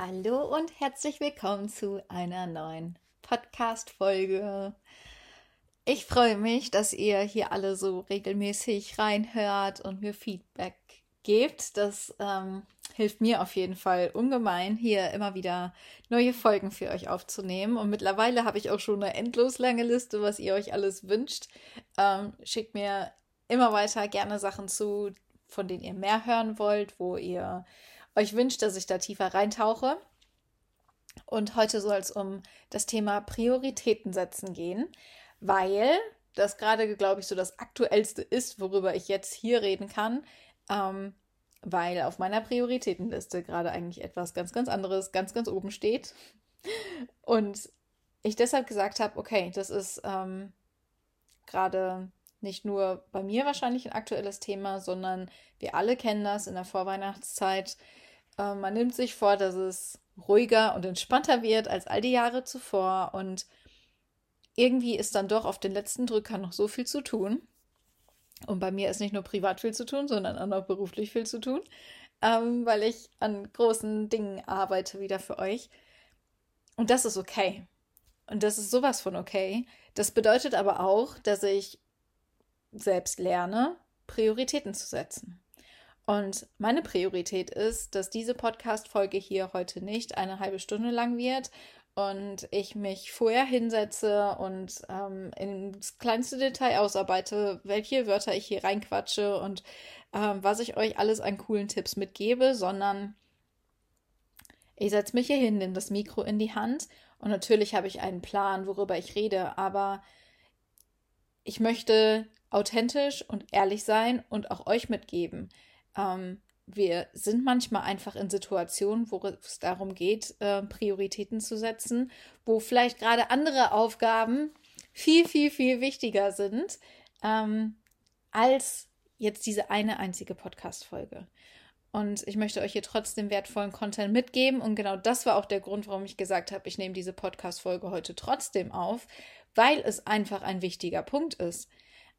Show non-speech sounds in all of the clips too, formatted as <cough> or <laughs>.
Hallo und herzlich willkommen zu einer neuen Podcast-Folge. Ich freue mich, dass ihr hier alle so regelmäßig reinhört und mir Feedback gebt. Das ähm, hilft mir auf jeden Fall ungemein, hier immer wieder neue Folgen für euch aufzunehmen. Und mittlerweile habe ich auch schon eine endlos lange Liste, was ihr euch alles wünscht. Ähm, schickt mir immer weiter gerne Sachen zu, von denen ihr mehr hören wollt, wo ihr euch wünscht, dass ich da tiefer reintauche. Und heute soll es um das Thema Prioritäten setzen gehen, weil das gerade, glaube ich, so das Aktuellste ist, worüber ich jetzt hier reden kann, ähm, weil auf meiner Prioritätenliste gerade eigentlich etwas ganz, ganz anderes ganz, ganz oben steht. Und ich deshalb gesagt habe, okay, das ist ähm, gerade nicht nur bei mir wahrscheinlich ein aktuelles Thema, sondern wir alle kennen das in der Vorweihnachtszeit. Äh, man nimmt sich vor, dass es ruhiger und entspannter wird als all die Jahre zuvor und irgendwie ist dann doch auf den letzten Drücker noch so viel zu tun. Und bei mir ist nicht nur privat viel zu tun, sondern auch noch beruflich viel zu tun, ähm, weil ich an großen Dingen arbeite wieder für euch. Und das ist okay. Und das ist sowas von okay. Das bedeutet aber auch, dass ich selbst lerne, Prioritäten zu setzen. Und meine Priorität ist, dass diese Podcast-Folge hier heute nicht eine halbe Stunde lang wird und ich mich vorher hinsetze und ähm, ins kleinste Detail ausarbeite, welche Wörter ich hier reinquatsche und ähm, was ich euch alles an coolen Tipps mitgebe, sondern ich setze mich hier hin, nehme das Mikro in die Hand und natürlich habe ich einen Plan, worüber ich rede, aber ich möchte authentisch und ehrlich sein und auch euch mitgeben. Ähm, wir sind manchmal einfach in Situationen, wo es darum geht, äh, Prioritäten zu setzen, wo vielleicht gerade andere Aufgaben viel, viel, viel wichtiger sind ähm, als jetzt diese eine einzige Podcast-Folge. Und ich möchte euch hier trotzdem wertvollen Content mitgeben. Und genau das war auch der Grund, warum ich gesagt habe, ich nehme diese Podcast-Folge heute trotzdem auf, weil es einfach ein wichtiger Punkt ist.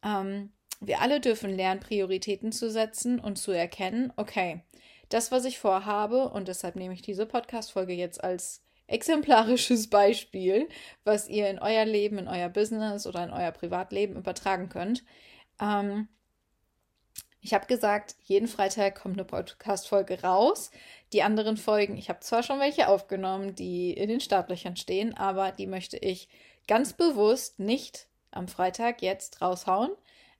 Ähm, wir alle dürfen lernen, Prioritäten zu setzen und zu erkennen, okay, das, was ich vorhabe, und deshalb nehme ich diese Podcast-Folge jetzt als exemplarisches <laughs> Beispiel, was ihr in euer Leben, in euer Business oder in euer Privatleben übertragen könnt. Ähm, ich habe gesagt, jeden Freitag kommt eine Podcast-Folge raus. Die anderen Folgen, ich habe zwar schon welche aufgenommen, die in den Startlöchern stehen, aber die möchte ich ganz bewusst nicht am Freitag jetzt raushauen,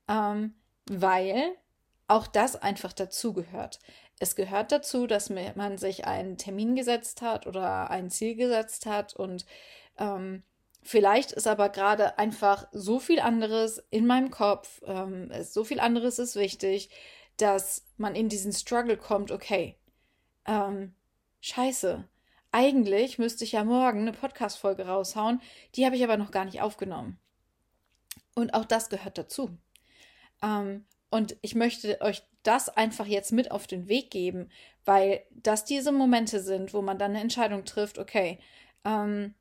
ähm, weil auch das einfach dazugehört. Es gehört dazu, dass man sich einen Termin gesetzt hat oder ein Ziel gesetzt hat und ähm, vielleicht ist aber gerade einfach so viel anderes in meinem Kopf, ähm, so viel anderes ist wichtig, dass man in diesen Struggle kommt, okay, ähm, scheiße, eigentlich müsste ich ja morgen eine Podcast-Folge raushauen, die habe ich aber noch gar nicht aufgenommen. Und auch das gehört dazu. Ähm, und ich möchte euch das einfach jetzt mit auf den Weg geben, weil das diese Momente sind, wo man dann eine Entscheidung trifft, okay, ähm,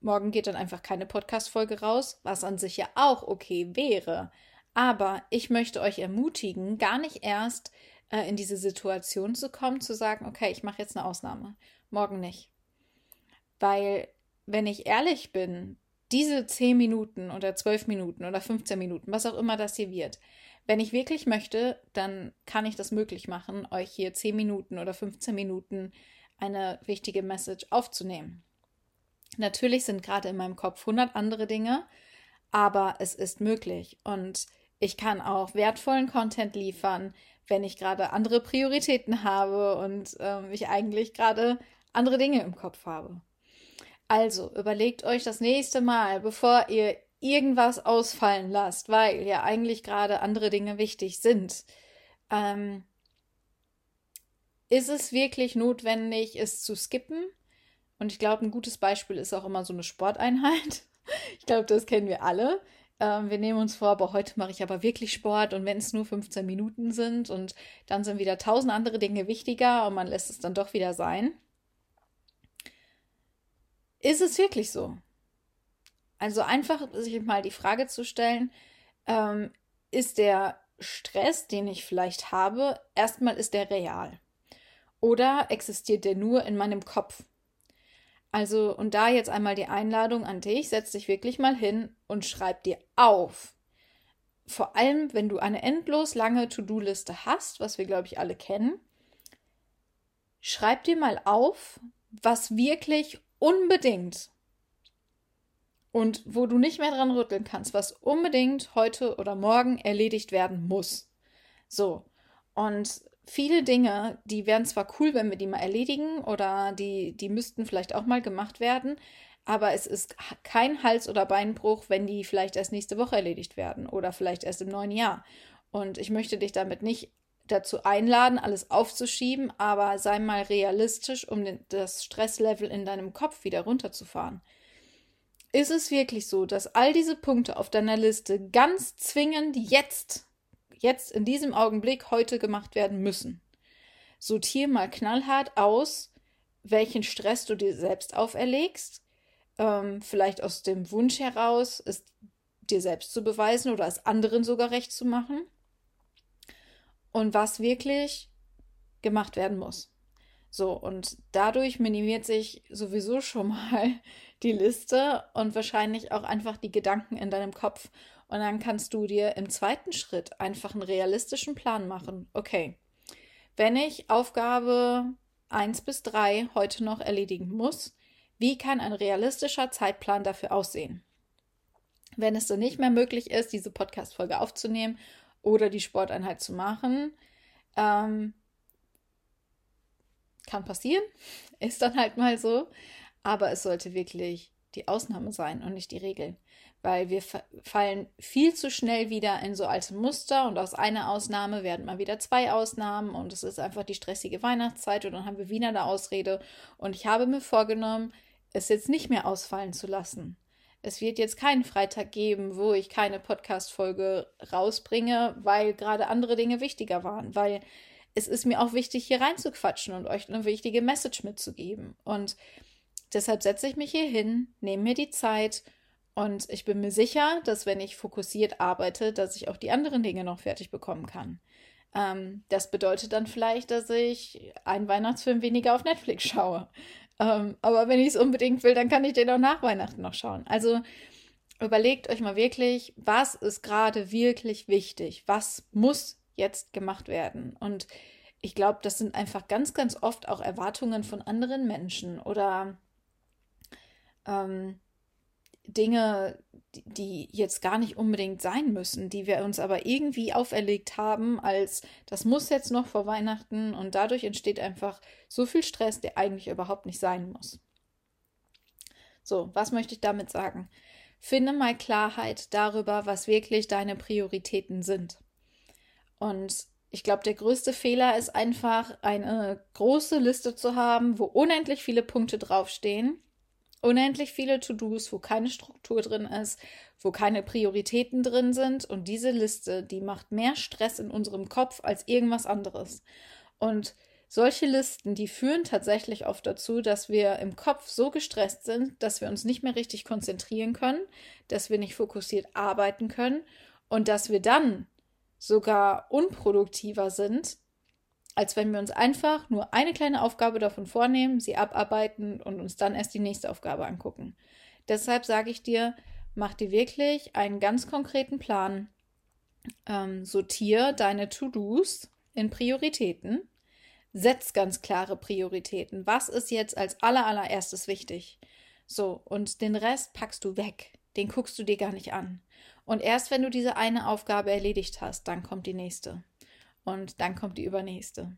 morgen geht dann einfach keine Podcast-Folge raus, was an sich ja auch okay wäre. Aber ich möchte euch ermutigen, gar nicht erst äh, in diese Situation zu kommen, zu sagen, okay, ich mache jetzt eine Ausnahme, morgen nicht. Weil, wenn ich ehrlich bin, diese 10 Minuten oder 12 Minuten oder 15 Minuten, was auch immer das hier wird, wenn ich wirklich möchte, dann kann ich das möglich machen, euch hier 10 Minuten oder 15 Minuten eine wichtige Message aufzunehmen. Natürlich sind gerade in meinem Kopf 100 andere Dinge, aber es ist möglich und ich kann auch wertvollen Content liefern, wenn ich gerade andere Prioritäten habe und ähm, ich eigentlich gerade andere Dinge im Kopf habe. Also überlegt euch das nächste Mal, bevor ihr irgendwas ausfallen lasst, weil ja eigentlich gerade andere Dinge wichtig sind. Ähm, ist es wirklich notwendig, es zu skippen? Und ich glaube, ein gutes Beispiel ist auch immer so eine Sporteinheit. <laughs> Ich glaube, das kennen wir alle. Ähm, wir nehmen uns vor, aber heute mache ich aber wirklich Sport und wenn es nur 15 Minuten sind und dann sind wieder tausend andere Dinge wichtiger und man lässt es dann doch wieder sein. Ist es wirklich so? Also einfach sich mal die Frage zu stellen, ähm, ist der Stress, den ich vielleicht habe, erstmal ist der real? Oder existiert der nur in meinem Kopf? Also, und da jetzt einmal die Einladung an dich, setz dich wirklich mal hin und schreib dir auf. Vor allem, wenn du eine endlos lange To-Do-Liste hast, was wir, glaube ich, alle kennen, schreib dir mal auf, was wirklich unbedingt und wo du nicht mehr dran rütteln kannst, was unbedingt heute oder morgen erledigt werden muss. So. Und viele Dinge, die wären zwar cool, wenn wir die mal erledigen oder die, die müssten vielleicht auch mal gemacht werden, aber es ist kein Hals- oder Beinbruch, wenn die vielleicht erst nächste Woche erledigt werden oder vielleicht erst im neuen Jahr. Und ich möchte dich damit nicht dazu einladen, alles aufzuschieben, aber sei mal realistisch, um den, das Stresslevel in deinem Kopf wieder runterzufahren. Ist es wirklich so, dass all diese Punkte auf deiner Liste ganz zwingend jetzt jetzt in diesem Augenblick heute gemacht werden müssen. Sortier mal knallhart aus, welchen Stress du dir selbst auferlegst, ähm, vielleicht aus dem Wunsch heraus, es dir selbst zu beweisen oder es anderen sogar recht zu machen und was wirklich gemacht werden muss. So, und dadurch minimiert sich sowieso schon mal <laughs> die Liste und wahrscheinlich auch einfach die Gedanken in deinem Kopf. Und dann kannst du dir im zweiten Schritt einfach einen realistischen Plan machen. Okay, wenn ich Aufgabe 1 bis 3 heute noch erledigen muss, wie kann ein realistischer Zeitplan dafür aussehen? Wenn es dann nicht mehr möglich ist, diese Podcast-Folge aufzunehmen oder die Sporteinheit zu machen, ähm, kann passieren, <laughs> ist dann halt mal so, aber es sollte wirklich die Ausnahme sein und nicht die Regel weil wir fallen viel zu schnell wieder in so alte Muster und aus einer Ausnahme werden mal wieder zwei Ausnahmen und es ist einfach die stressige Weihnachtszeit und dann haben wir wieder eine Ausrede. Und ich habe mir vorgenommen, es jetzt nicht mehr ausfallen zu lassen. Es wird jetzt keinen Freitag geben, wo ich keine Podcast-Folge rausbringe, weil gerade andere Dinge wichtiger waren, weil es ist mir auch wichtig, hier reinzuquatschen und euch eine wichtige Message mitzugeben. Und deshalb setze ich mich hier hin, nehme mir die Zeit und ich bin mir sicher, dass wenn ich fokussiert arbeite, dass ich auch die anderen Dinge noch fertig bekommen kann. Ähm, das bedeutet dann vielleicht, dass ich einen Weihnachtsfilm weniger auf Netflix schaue. Ähm, aber wenn ich es unbedingt will, dann kann ich den auch nach Weihnachten noch schauen. Also überlegt euch mal wirklich, was ist gerade wirklich wichtig? Was muss jetzt gemacht werden? Und ich glaube, das sind einfach ganz, ganz oft auch Erwartungen von anderen Menschen oder ähm, Dinge, die jetzt gar nicht unbedingt sein müssen, die wir uns aber irgendwie auferlegt haben, als das muss jetzt noch vor Weihnachten und dadurch entsteht einfach so viel Stress, der eigentlich überhaupt nicht sein muss. So, was möchte ich damit sagen? Finde mal Klarheit darüber, was wirklich deine Prioritäten sind. Und ich glaube, der größte Fehler ist einfach, eine große Liste zu haben, wo unendlich viele Punkte draufstehen unendlich viele To-Dos, wo keine Struktur drin ist, wo keine Prioritäten drin sind. Und diese Liste, die macht mehr Stress in unserem Kopf als irgendwas anderes. Und solche Listen, die führen tatsächlich oft dazu, dass wir im Kopf so gestresst sind, dass wir uns nicht mehr richtig konzentrieren können, dass wir nicht fokussiert arbeiten können und dass wir dann sogar unproduktiver sind, als wenn wir uns einfach nur eine kleine Aufgabe davon vornehmen, sie abarbeiten und uns dann erst die nächste Aufgabe angucken. Deshalb sage ich dir, mach dir wirklich einen ganz konkreten Plan. Ähm, sortier deine To-Dos in Prioritäten. Setz ganz klare Prioritäten. Was ist jetzt als allerallererstes wichtig? So, und den Rest packst du weg. Den guckst du dir gar nicht an. Und erst wenn du diese eine Aufgabe erledigt hast, dann kommt die nächste und dann kommt die übernächste.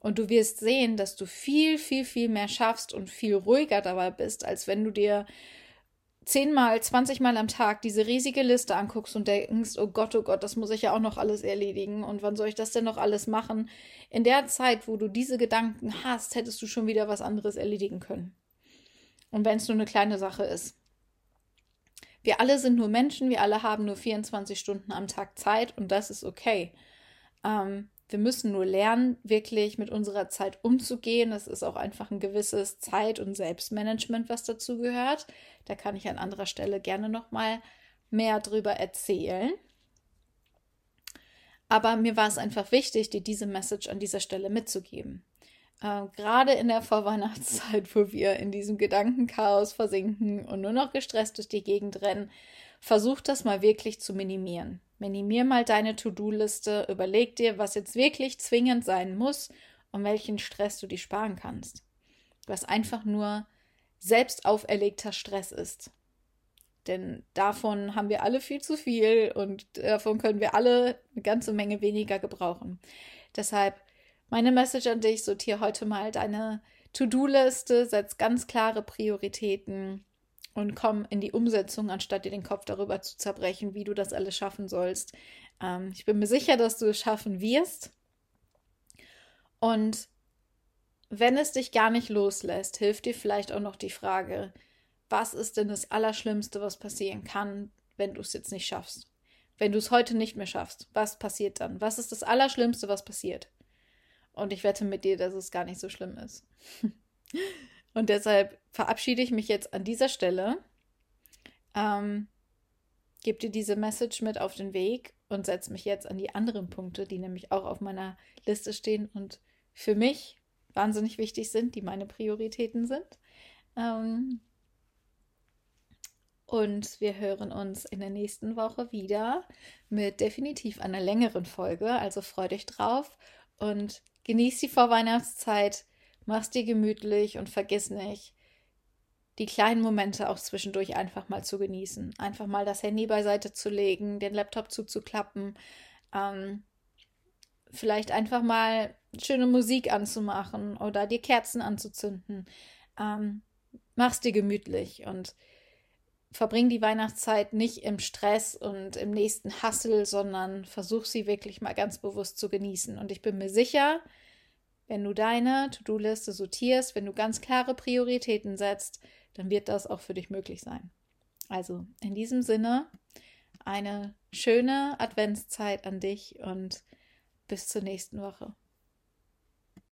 Und du wirst sehen, dass du viel, viel, viel mehr schaffst und viel ruhiger dabei bist, als wenn du dir zehnmal, zwanzigmal am Tag diese riesige Liste anguckst und denkst, oh Gott, oh Gott, das muss ich ja auch noch alles erledigen und wann soll ich das denn noch alles machen? In der Zeit, wo du diese Gedanken hast, hättest du schon wieder was anderes erledigen können. Und wenn es nur eine kleine Sache ist. Wir alle sind nur Menschen, wir alle haben nur 24 Stunden am Tag Zeit und das ist okay. Ähm, wir müssen nur lernen, wirklich mit unserer Zeit umzugehen. Das ist auch einfach ein gewisses Zeit- und Selbstmanagement, was dazu gehört. Da kann ich an anderer Stelle gerne noch mal mehr drüber erzählen. Aber mir war es einfach wichtig, dir diese Message an dieser Stelle mitzugeben. äh, gerade in der Vorweihnachtszeit, wo wir in diesem Gedankenchaos versinken und nur noch gestresst durch die Gegend rennen, versuch das mal wirklich zu minimieren. Minimier mal deine To-Do-Liste, überleg dir, was jetzt wirklich zwingend sein muss und welchen Stress du dir sparen kannst. Was einfach nur selbst auferlegter Stress ist. Denn davon haben wir alle viel zu viel und davon können wir alle eine ganze Menge weniger gebrauchen. Deshalb meine Message an dich, sortiere heute mal deine To-Do-Liste, setz ganz klare Prioritäten und komm in die Umsetzung, anstatt dir den Kopf darüber zu zerbrechen, wie du das alles schaffen sollst. Ähm, ich bin mir sicher, dass du es schaffen wirst. Und wenn es dich gar nicht loslässt, hilft dir vielleicht auch noch die Frage, was ist denn das Allerschlimmste, was passieren kann, wenn du es jetzt nicht schaffst? Wenn du es heute nicht mehr schaffst, was passiert dann? Was ist das Allerschlimmste, was passiert? Und ich wette mit dir, dass es gar nicht so schlimm ist. <laughs> Und deshalb verabschiede ich mich jetzt an dieser Stelle. Ähm, gebe dir diese Message mit auf den Weg und setze mich jetzt an die anderen Punkte, die nämlich auch auf meiner Liste stehen und für mich wahnsinnig wichtig sind, die meine Prioritäten sind. Ähm, und wir hören uns in der nächsten Woche wieder mit definitiv einer längeren Folge. Also freut euch drauf und genießt die Vorweihnachtszeit. Mach's dir gemütlich und vergiss nicht, die kleinen Momente auch zwischendurch einfach mal zu genießen. Einfach mal das Handy beiseite zu legen, den Laptop zuzuklappen. Ähm, vielleicht einfach mal schöne Musik anzumachen oder dir Kerzen anzuzünden. Ähm, mach's dir gemütlich und verbring die Weihnachtszeit nicht im Stress und im nächsten Hassel, sondern versuch sie wirklich mal ganz bewusst zu genießen. Und ich bin mir sicher, wenn du deine To-Do-Liste sortierst, wenn du ganz klare Prioritäten setzt, dann wird das auch für dich möglich sein. Also in diesem Sinne eine schöne Adventszeit an dich und bis zur nächsten Woche.